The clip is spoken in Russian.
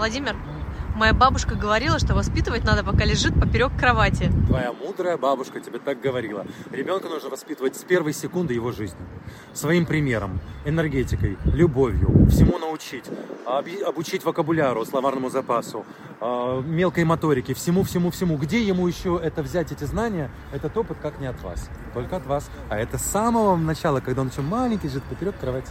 Владимир, моя бабушка говорила, что воспитывать надо, пока лежит поперек кровати. Твоя мудрая бабушка тебе так говорила. Ребенка нужно воспитывать с первой секунды его жизни. Своим примером, энергетикой, любовью, всему научить. Обучить вокабуляру, словарному запасу, а, мелкой моторике, всему-всему-всему. Где ему еще это взять, эти знания, этот опыт, как не от вас. Только от вас. А это с самого начала, когда он еще маленький, лежит поперек кровати.